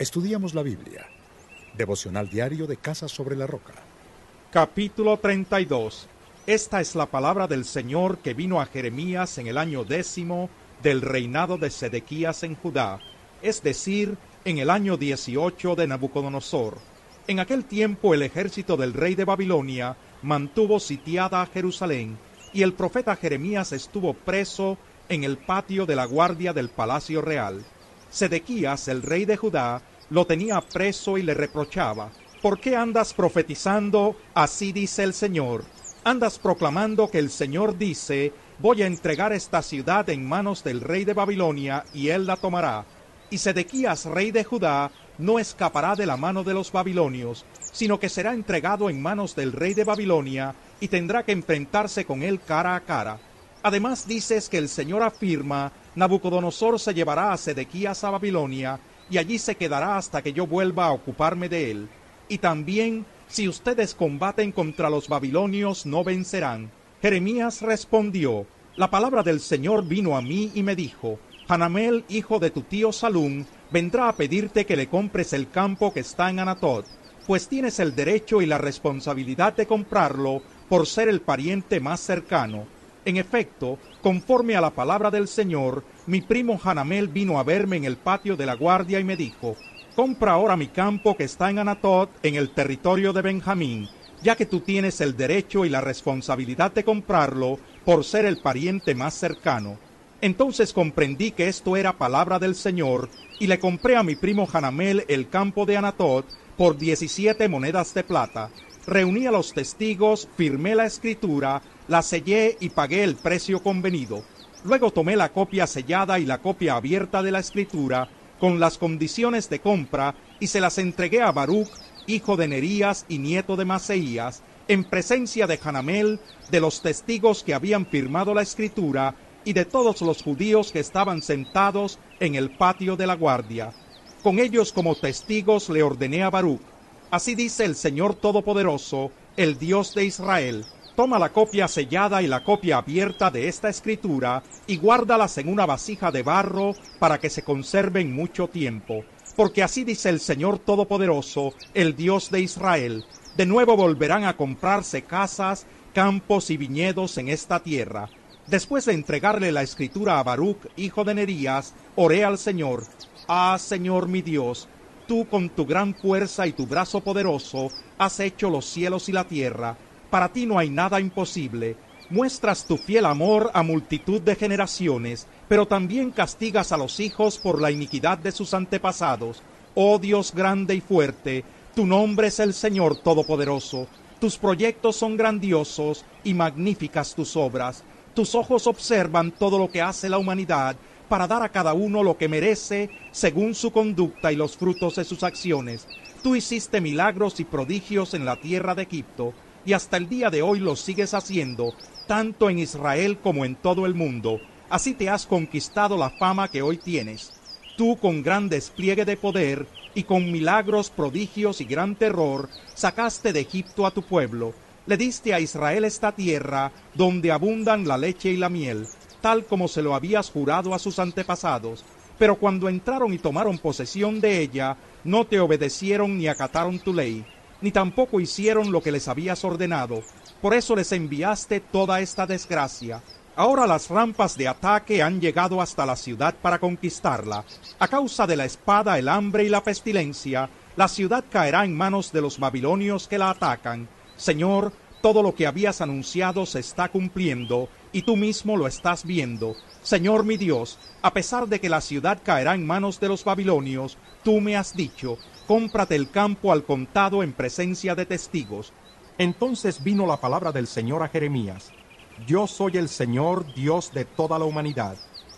Estudiamos la Biblia. Devocional diario de Casa sobre la Roca. Capítulo 32. Esta es la palabra del Señor que vino a Jeremías en el año décimo del reinado de Sedequías en Judá, es decir, en el año 18 de Nabucodonosor. En aquel tiempo el ejército del rey de Babilonia mantuvo sitiada a Jerusalén, y el profeta Jeremías estuvo preso en el patio de la guardia del palacio real. Sedequías, el rey de Judá, lo tenía preso y le reprochaba, ¿por qué andas profetizando? Así dice el Señor. Andas proclamando que el Señor dice, voy a entregar esta ciudad en manos del rey de Babilonia y él la tomará. Y Sedequías, rey de Judá, no escapará de la mano de los babilonios, sino que será entregado en manos del rey de Babilonia y tendrá que enfrentarse con él cara a cara. Además dices que el Señor afirma, Nabucodonosor se llevará a Sedequías a Babilonia, y allí se quedará hasta que yo vuelva a ocuparme de él. Y también, si ustedes combaten contra los babilonios, no vencerán. Jeremías respondió, La palabra del Señor vino a mí y me dijo, Hanamel, hijo de tu tío Salún, vendrá a pedirte que le compres el campo que está en Anatot, pues tienes el derecho y la responsabilidad de comprarlo por ser el pariente más cercano. En efecto, conforme a la palabra del Señor, mi primo Hanamel vino a verme en el patio de la guardia y me dijo, compra ahora mi campo que está en Anatot, en el territorio de Benjamín, ya que tú tienes el derecho y la responsabilidad de comprarlo por ser el pariente más cercano. Entonces comprendí que esto era palabra del Señor, y le compré a mi primo Hanamel el campo de Anatot por diecisiete monedas de plata. Reuní a los testigos, firmé la escritura, la sellé y pagué el precio convenido. Luego tomé la copia sellada y la copia abierta de la escritura, con las condiciones de compra, y se las entregué a Baruch, hijo de Nerías y nieto de Maseías, en presencia de Hanamel, de los testigos que habían firmado la escritura, y de todos los judíos que estaban sentados en el patio de la guardia. Con ellos como testigos le ordené a Baruch, así dice el Señor Todopoderoso, el Dios de Israel, toma la copia sellada y la copia abierta de esta escritura y guárdalas en una vasija de barro para que se conserven mucho tiempo. Porque así dice el Señor Todopoderoso, el Dios de Israel, de nuevo volverán a comprarse casas, campos y viñedos en esta tierra Después de entregarle la escritura a Baruch, hijo de Nerías, oré al Señor, Ah, Señor mi Dios, tú con tu gran fuerza y tu brazo poderoso has hecho los cielos y la tierra. Para ti no hay nada imposible. Muestras tu fiel amor a multitud de generaciones, pero también castigas a los hijos por la iniquidad de sus antepasados. Oh Dios grande y fuerte, tu nombre es el Señor Todopoderoso. Tus proyectos son grandiosos y magníficas tus obras tus ojos observan todo lo que hace la humanidad para dar a cada uno lo que merece según su conducta y los frutos de sus acciones. Tú hiciste milagros y prodigios en la tierra de Egipto y hasta el día de hoy los sigues haciendo, tanto en Israel como en todo el mundo. Así te has conquistado la fama que hoy tienes. Tú con gran despliegue de poder y con milagros, prodigios y gran terror, sacaste de Egipto a tu pueblo le diste a Israel esta tierra donde abundan la leche y la miel, tal como se lo habías jurado a sus antepasados. Pero cuando entraron y tomaron posesión de ella, no te obedecieron ni acataron tu ley, ni tampoco hicieron lo que les habías ordenado. Por eso les enviaste toda esta desgracia. Ahora las rampas de ataque han llegado hasta la ciudad para conquistarla. A causa de la espada, el hambre y la pestilencia, la ciudad caerá en manos de los babilonios que la atacan Señor, todo lo que habías anunciado se está cumpliendo y tú mismo lo estás viendo. Señor mi Dios, a pesar de que la ciudad caerá en manos de los babilonios, tú me has dicho, cómprate el campo al contado en presencia de testigos. Entonces vino la palabra del Señor a Jeremías. Yo soy el Señor, Dios de toda la humanidad.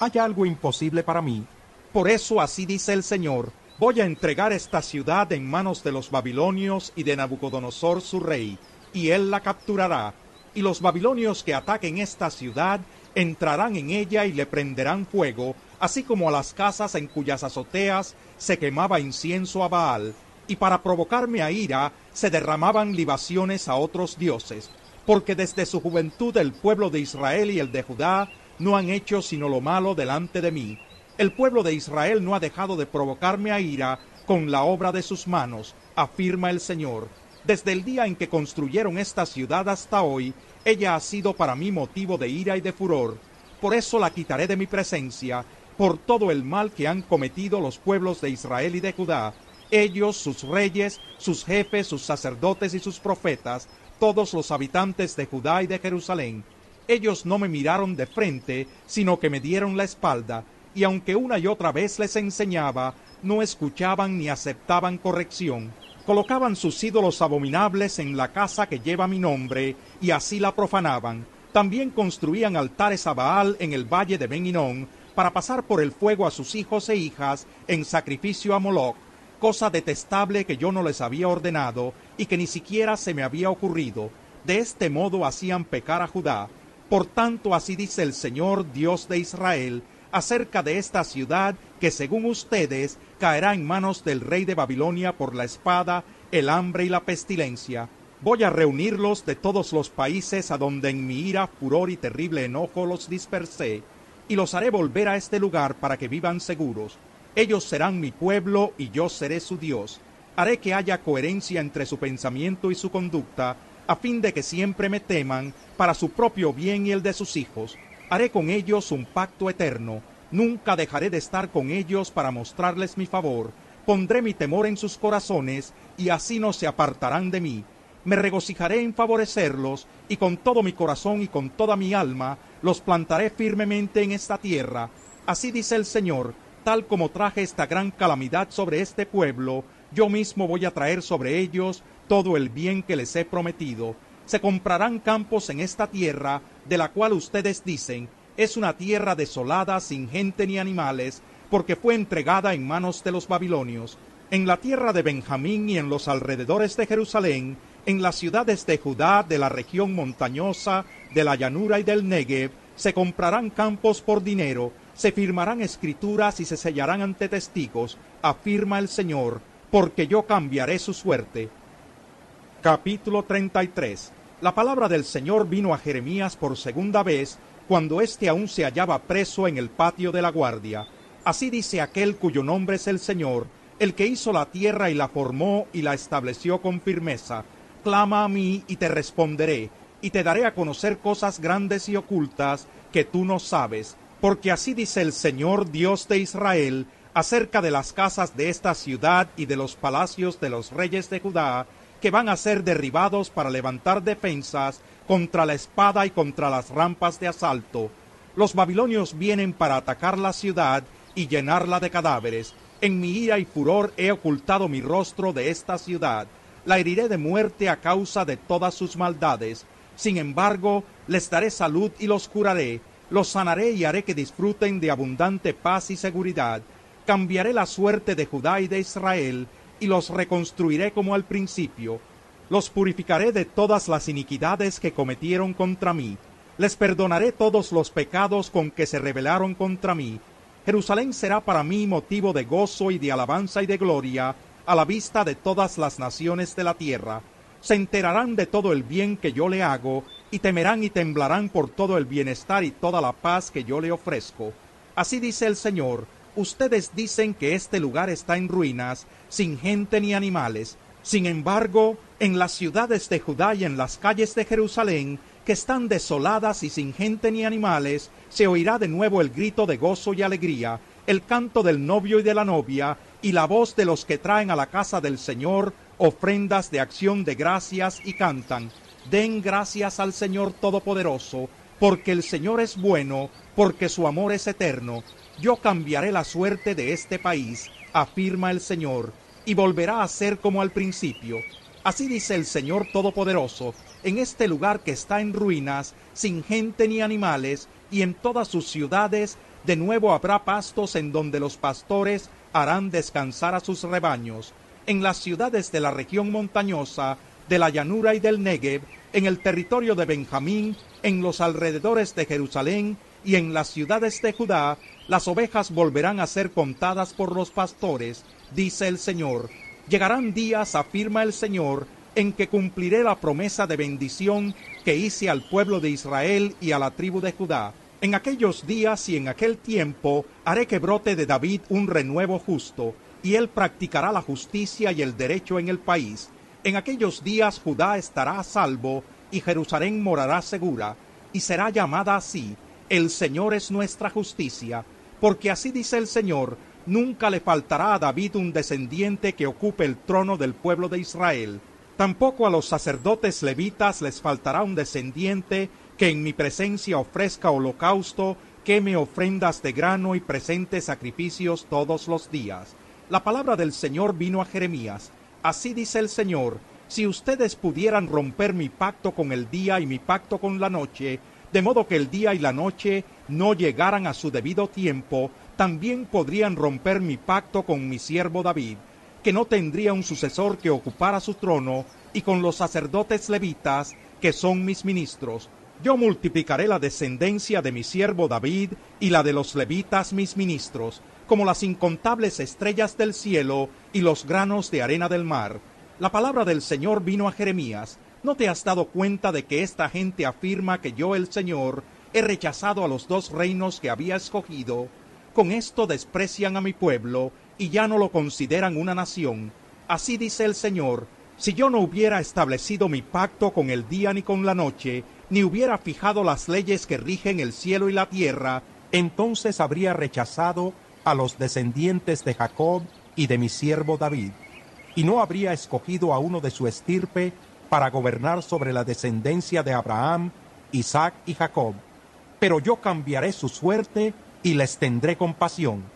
¿Hay algo imposible para mí? Por eso así dice el Señor, voy a entregar esta ciudad en manos de los babilonios y de Nabucodonosor su rey, y él la capturará, y los babilonios que ataquen esta ciudad entrarán en ella y le prenderán fuego, así como a las casas en cuyas azoteas se quemaba incienso a Baal, y para provocarme a ira se derramaban libaciones a otros dioses, porque desde su juventud el pueblo de Israel y el de Judá no han hecho sino lo malo delante de mí, el pueblo de Israel no ha dejado de provocarme a ira, con la obra de sus manos, afirma el Señor. Desde el día en que construyeron esta ciudad hasta hoy, ella ha sido para mí motivo de ira y de furor. Por eso la quitaré de mi presencia, por todo el mal que han cometido los pueblos de Israel y de Judá, ellos, sus reyes, sus jefes, sus sacerdotes y sus profetas, todos los habitantes de Judá y de Jerusalén. Ellos no me miraron de frente, sino que me dieron la espalda, y aunque una y otra vez les enseñaba, no escuchaban ni aceptaban corrección. Colocaban sus ídolos abominables en la casa que lleva mi nombre, y así la profanaban. También construían altares a Baal en el valle de Ben para pasar por el fuego a sus hijos e hijas en sacrificio a Moloch, cosa detestable que yo no les había ordenado y que ni siquiera se me había ocurrido. De este modo hacían pecar a Judá. Por tanto, así dice el Señor Dios de Israel, acerca de esta ciudad que según ustedes caerá en manos del rey de Babilonia por la espada, el hambre y la pestilencia. Voy a reunirlos de todos los países a donde en mi ira, furor y terrible enojo los dispersé, y los haré volver a este lugar para que vivan seguros. Ellos serán mi pueblo y yo seré su Dios. Haré que haya coherencia entre su pensamiento y su conducta, a fin de que siempre me teman para su propio bien y el de sus hijos, Haré con ellos un pacto eterno, nunca dejaré de estar con ellos para mostrarles mi favor, pondré mi temor en sus corazones, y así no se apartarán de mí. Me regocijaré en favorecerlos, y con todo mi corazón y con toda mi alma los plantaré firmemente en esta tierra. Así dice el Señor, tal como traje esta gran calamidad sobre este pueblo, yo mismo voy a traer sobre ellos todo el bien que les he prometido se comprarán campos en esta tierra, de la cual ustedes dicen, es una tierra desolada sin gente ni animales, porque fue entregada en manos de los babilonios. En la tierra de Benjamín y en los alrededores de Jerusalén, en las ciudades de Judá, de la región montañosa, de la llanura y del Negev, se comprarán campos por dinero, se firmarán escrituras y se sellarán ante testigos, afirma el Señor, porque yo cambiaré su suerte. Capítulo 33 La palabra del Señor vino a Jeremías por segunda vez, cuando éste aún se hallaba preso en el patio de la guardia. Así dice aquel cuyo nombre es el Señor, el que hizo la tierra y la formó y la estableció con firmeza. Clama a mí y te responderé, y te daré a conocer cosas grandes y ocultas que tú no sabes, porque así dice el Señor Dios de Israel acerca de las casas de esta ciudad y de los palacios de los reyes de Judá, que van a ser derribados para levantar defensas contra la espada y contra las rampas de asalto. Los babilonios vienen para atacar la ciudad y llenarla de cadáveres. En mi ira y furor he ocultado mi rostro de esta ciudad. La heriré de muerte a causa de todas sus maldades. Sin embargo, les daré salud y los curaré. Los sanaré y haré que disfruten de abundante paz y seguridad. Cambiaré la suerte de Judá y de Israel y los reconstruiré como al principio. Los purificaré de todas las iniquidades que cometieron contra mí. Les perdonaré todos los pecados con que se rebelaron contra mí. Jerusalén será para mí motivo de gozo y de alabanza y de gloria a la vista de todas las naciones de la tierra. Se enterarán de todo el bien que yo le hago, y temerán y temblarán por todo el bienestar y toda la paz que yo le ofrezco. Así dice el Señor, Ustedes dicen que este lugar está en ruinas, sin gente ni animales. Sin embargo, en las ciudades de Judá y en las calles de Jerusalén, que están desoladas y sin gente ni animales, se oirá de nuevo el grito de gozo y alegría, el canto del novio y de la novia, y la voz de los que traen a la casa del Señor ofrendas de acción de gracias y cantan. Den gracias al Señor Todopoderoso, porque el Señor es bueno, porque su amor es eterno yo cambiaré la suerte de este país, afirma el Señor, y volverá a ser como al principio. Así dice el Señor Todopoderoso, en este lugar que está en ruinas, sin gente ni animales, y en todas sus ciudades, de nuevo habrá pastos en donde los pastores harán descansar a sus rebaños. En las ciudades de la región montañosa, de la llanura y del Negev, en el territorio de Benjamín, en los alrededores de Jerusalén y en las ciudades de Judá, las ovejas volverán a ser contadas por los pastores, dice el Señor. Llegarán días, afirma el Señor, en que cumpliré la promesa de bendición que hice al pueblo de Israel y a la tribu de Judá. En aquellos días y en aquel tiempo haré que brote de David un renuevo justo. y él practicará la justicia y el derecho en el país. En aquellos días Judá estará a salvo y Jerusalén morará segura, y será llamada así, el Señor es nuestra justicia, porque así dice el Señor, nunca le faltará a David un descendiente que ocupe el trono del pueblo de Israel. Tampoco a los sacerdotes levitas les faltará un descendiente que en mi presencia ofrezca holocausto, queme ofrendas de grano y presente sacrificios todos los días. La palabra del Señor vino a Jeremías. Así dice el Señor, si ustedes pudieran romper mi pacto con el día y mi pacto con la noche, de modo que el día y la noche no llegaran a su debido tiempo, también podrían romper mi pacto con mi siervo David, que no tendría un sucesor que ocupara su trono, y con los sacerdotes levitas, que son mis ministros. Yo multiplicaré la descendencia de mi siervo David y la de los levitas mis ministros, como las incontables estrellas del cielo y los granos de arena del mar. La palabra del Señor vino a Jeremías. ¿No te has dado cuenta de que esta gente afirma que yo el Señor he rechazado a los dos reinos que había escogido? Con esto desprecian a mi pueblo y ya no lo consideran una nación. Así dice el Señor, si yo no hubiera establecido mi pacto con el día ni con la noche, ni hubiera fijado las leyes que rigen el cielo y la tierra, entonces habría rechazado a los descendientes de Jacob y de mi siervo David, y no habría escogido a uno de su estirpe para gobernar sobre la descendencia de Abraham, Isaac y Jacob. Pero yo cambiaré su suerte y les tendré compasión